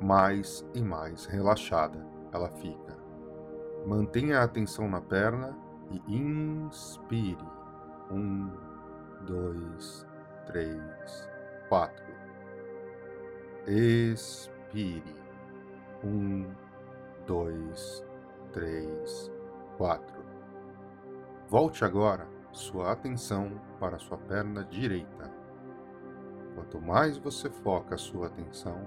mais e mais relaxada ela fica. Mantenha a atenção na perna e inspire. Um, dois, três, quatro. Expire. Um, dois, três, quatro. Volte agora sua atenção para sua perna direita. Quanto mais você foca a sua atenção,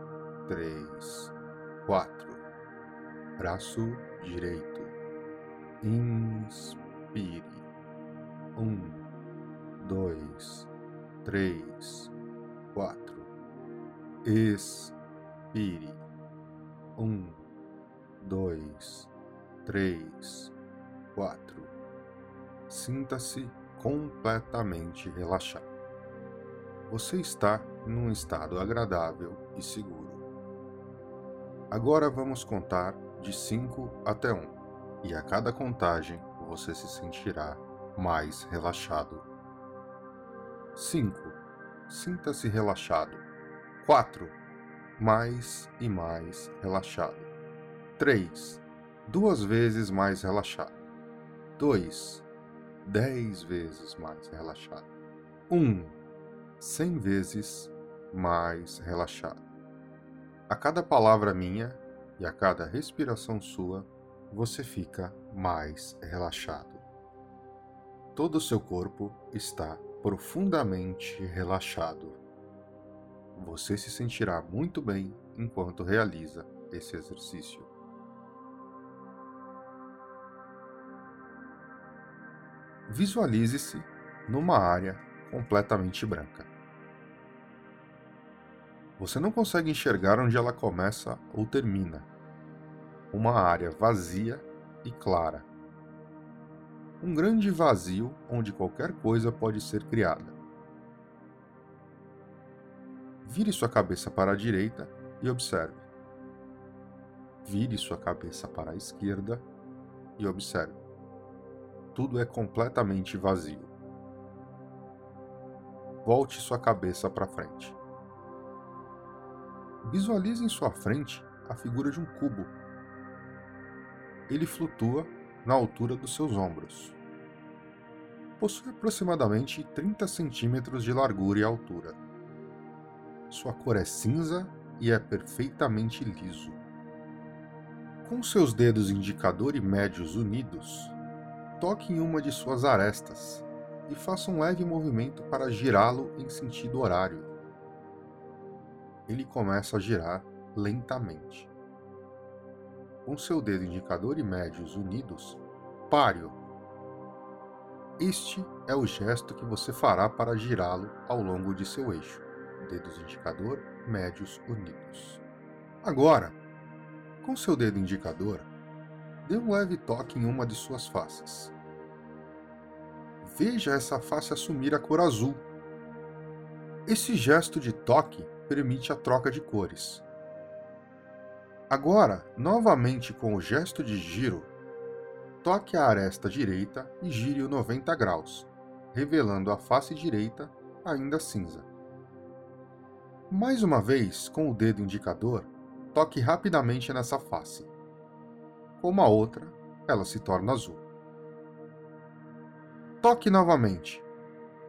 quatro. Braço direito. Inspire. Um, dois, três, quatro. Expire. Um, dois, três, quatro. Sinta-se completamente relaxado. Você está num estado agradável e seguro. Agora vamos contar de 5 até 1, um, e a cada contagem você se sentirá mais relaxado. 5. Sinta-se relaxado. 4. Mais e mais relaxado. 3. Duas vezes mais relaxado. 2. Dez vezes mais relaxado. 1. Um, cem vezes mais relaxado. A cada palavra minha e a cada respiração sua, você fica mais relaxado. Todo o seu corpo está profundamente relaxado. Você se sentirá muito bem enquanto realiza esse exercício. Visualize-se numa área completamente branca. Você não consegue enxergar onde ela começa ou termina. Uma área vazia e clara. Um grande vazio onde qualquer coisa pode ser criada. Vire sua cabeça para a direita e observe. Vire sua cabeça para a esquerda e observe. Tudo é completamente vazio. Volte sua cabeça para frente. Visualize em sua frente a figura de um cubo. Ele flutua na altura dos seus ombros. Possui aproximadamente 30 centímetros de largura e altura. Sua cor é cinza e é perfeitamente liso. Com seus dedos indicador e médios unidos, toque em uma de suas arestas e faça um leve movimento para girá-lo em sentido horário ele começa a girar lentamente. Com seu dedo indicador e médios unidos, pare-o. Este é o gesto que você fará para girá-lo ao longo de seu eixo, dedos indicador médios unidos. Agora, com seu dedo indicador, dê um leve toque em uma de suas faces. Veja essa face assumir a cor azul. Esse gesto de toque permite a troca de cores. Agora, novamente com o gesto de giro, toque a aresta direita e gire-o 90 graus, revelando a face direita ainda cinza. Mais uma vez, com o dedo indicador, toque rapidamente nessa face. Como a outra, ela se torna azul. Toque novamente.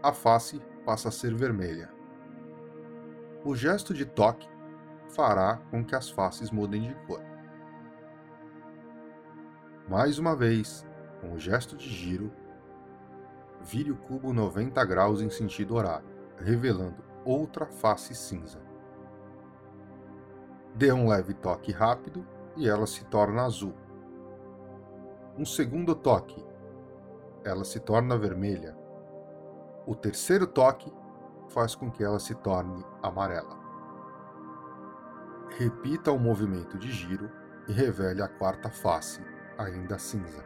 A face passa a ser vermelha. O gesto de toque fará com que as faces mudem de cor. Mais uma vez, com o gesto de giro, vire o cubo 90 graus em sentido horário, revelando outra face cinza. Dê um leve toque rápido e ela se torna azul. Um segundo toque, ela se torna vermelha. O terceiro toque, faz com que ela se torne amarela. Repita o movimento de giro e revele a quarta face, ainda cinza.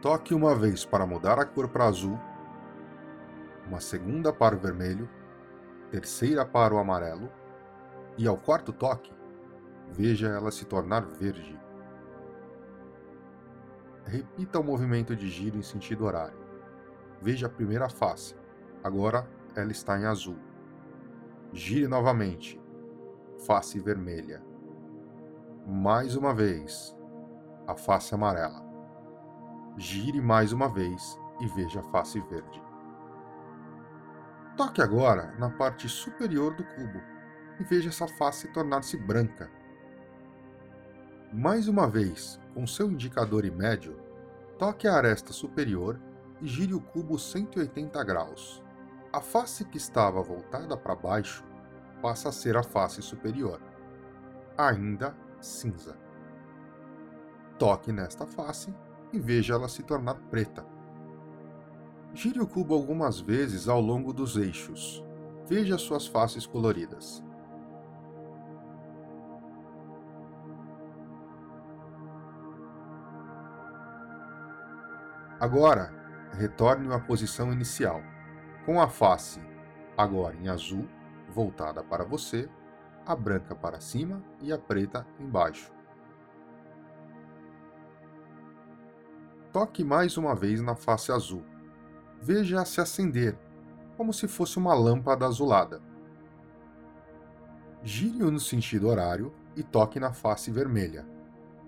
Toque uma vez para mudar a cor para azul, uma segunda para o vermelho, terceira para o amarelo, e ao quarto toque, veja ela se tornar verde. Repita o movimento de giro em sentido horário. Veja a primeira face, agora ela está em azul. Gire novamente. Face vermelha. Mais uma vez. A face amarela. Gire mais uma vez e veja a face verde. Toque agora na parte superior do cubo e veja essa face tornar-se branca. Mais uma vez, com seu indicador e médio, toque a aresta superior e gire o cubo 180 graus a face que estava voltada para baixo passa a ser a face superior, ainda cinza. Toque nesta face e veja ela se tornar preta. Gire o cubo algumas vezes ao longo dos eixos. Veja suas faces coloridas. Agora, retorne à posição inicial, com a face agora em azul, voltada para você, a branca para cima e a preta embaixo. Toque mais uma vez na face azul. Veja se acender, como se fosse uma lâmpada azulada. Gire-o no sentido horário e toque na face vermelha.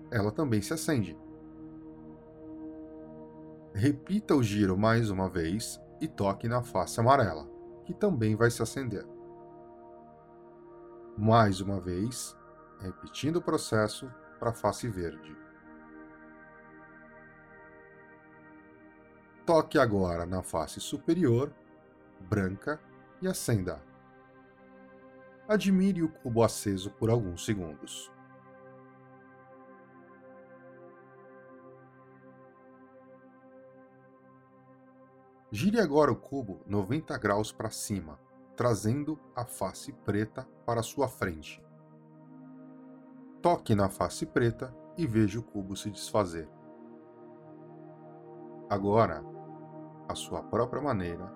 Ela também se acende. Repita o giro mais uma vez e toque na face amarela, que também vai se acender. Mais uma vez, repetindo o processo para a face verde. Toque agora na face superior, branca, e acenda. Admire o cubo aceso por alguns segundos. Gire agora o cubo 90 graus para cima, trazendo a face preta para sua frente. Toque na face preta e veja o cubo se desfazer. Agora, à sua própria maneira,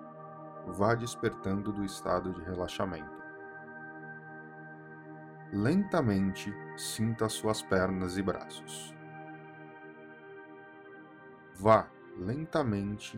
vá despertando do estado de relaxamento. Lentamente sinta suas pernas e braços. Vá lentamente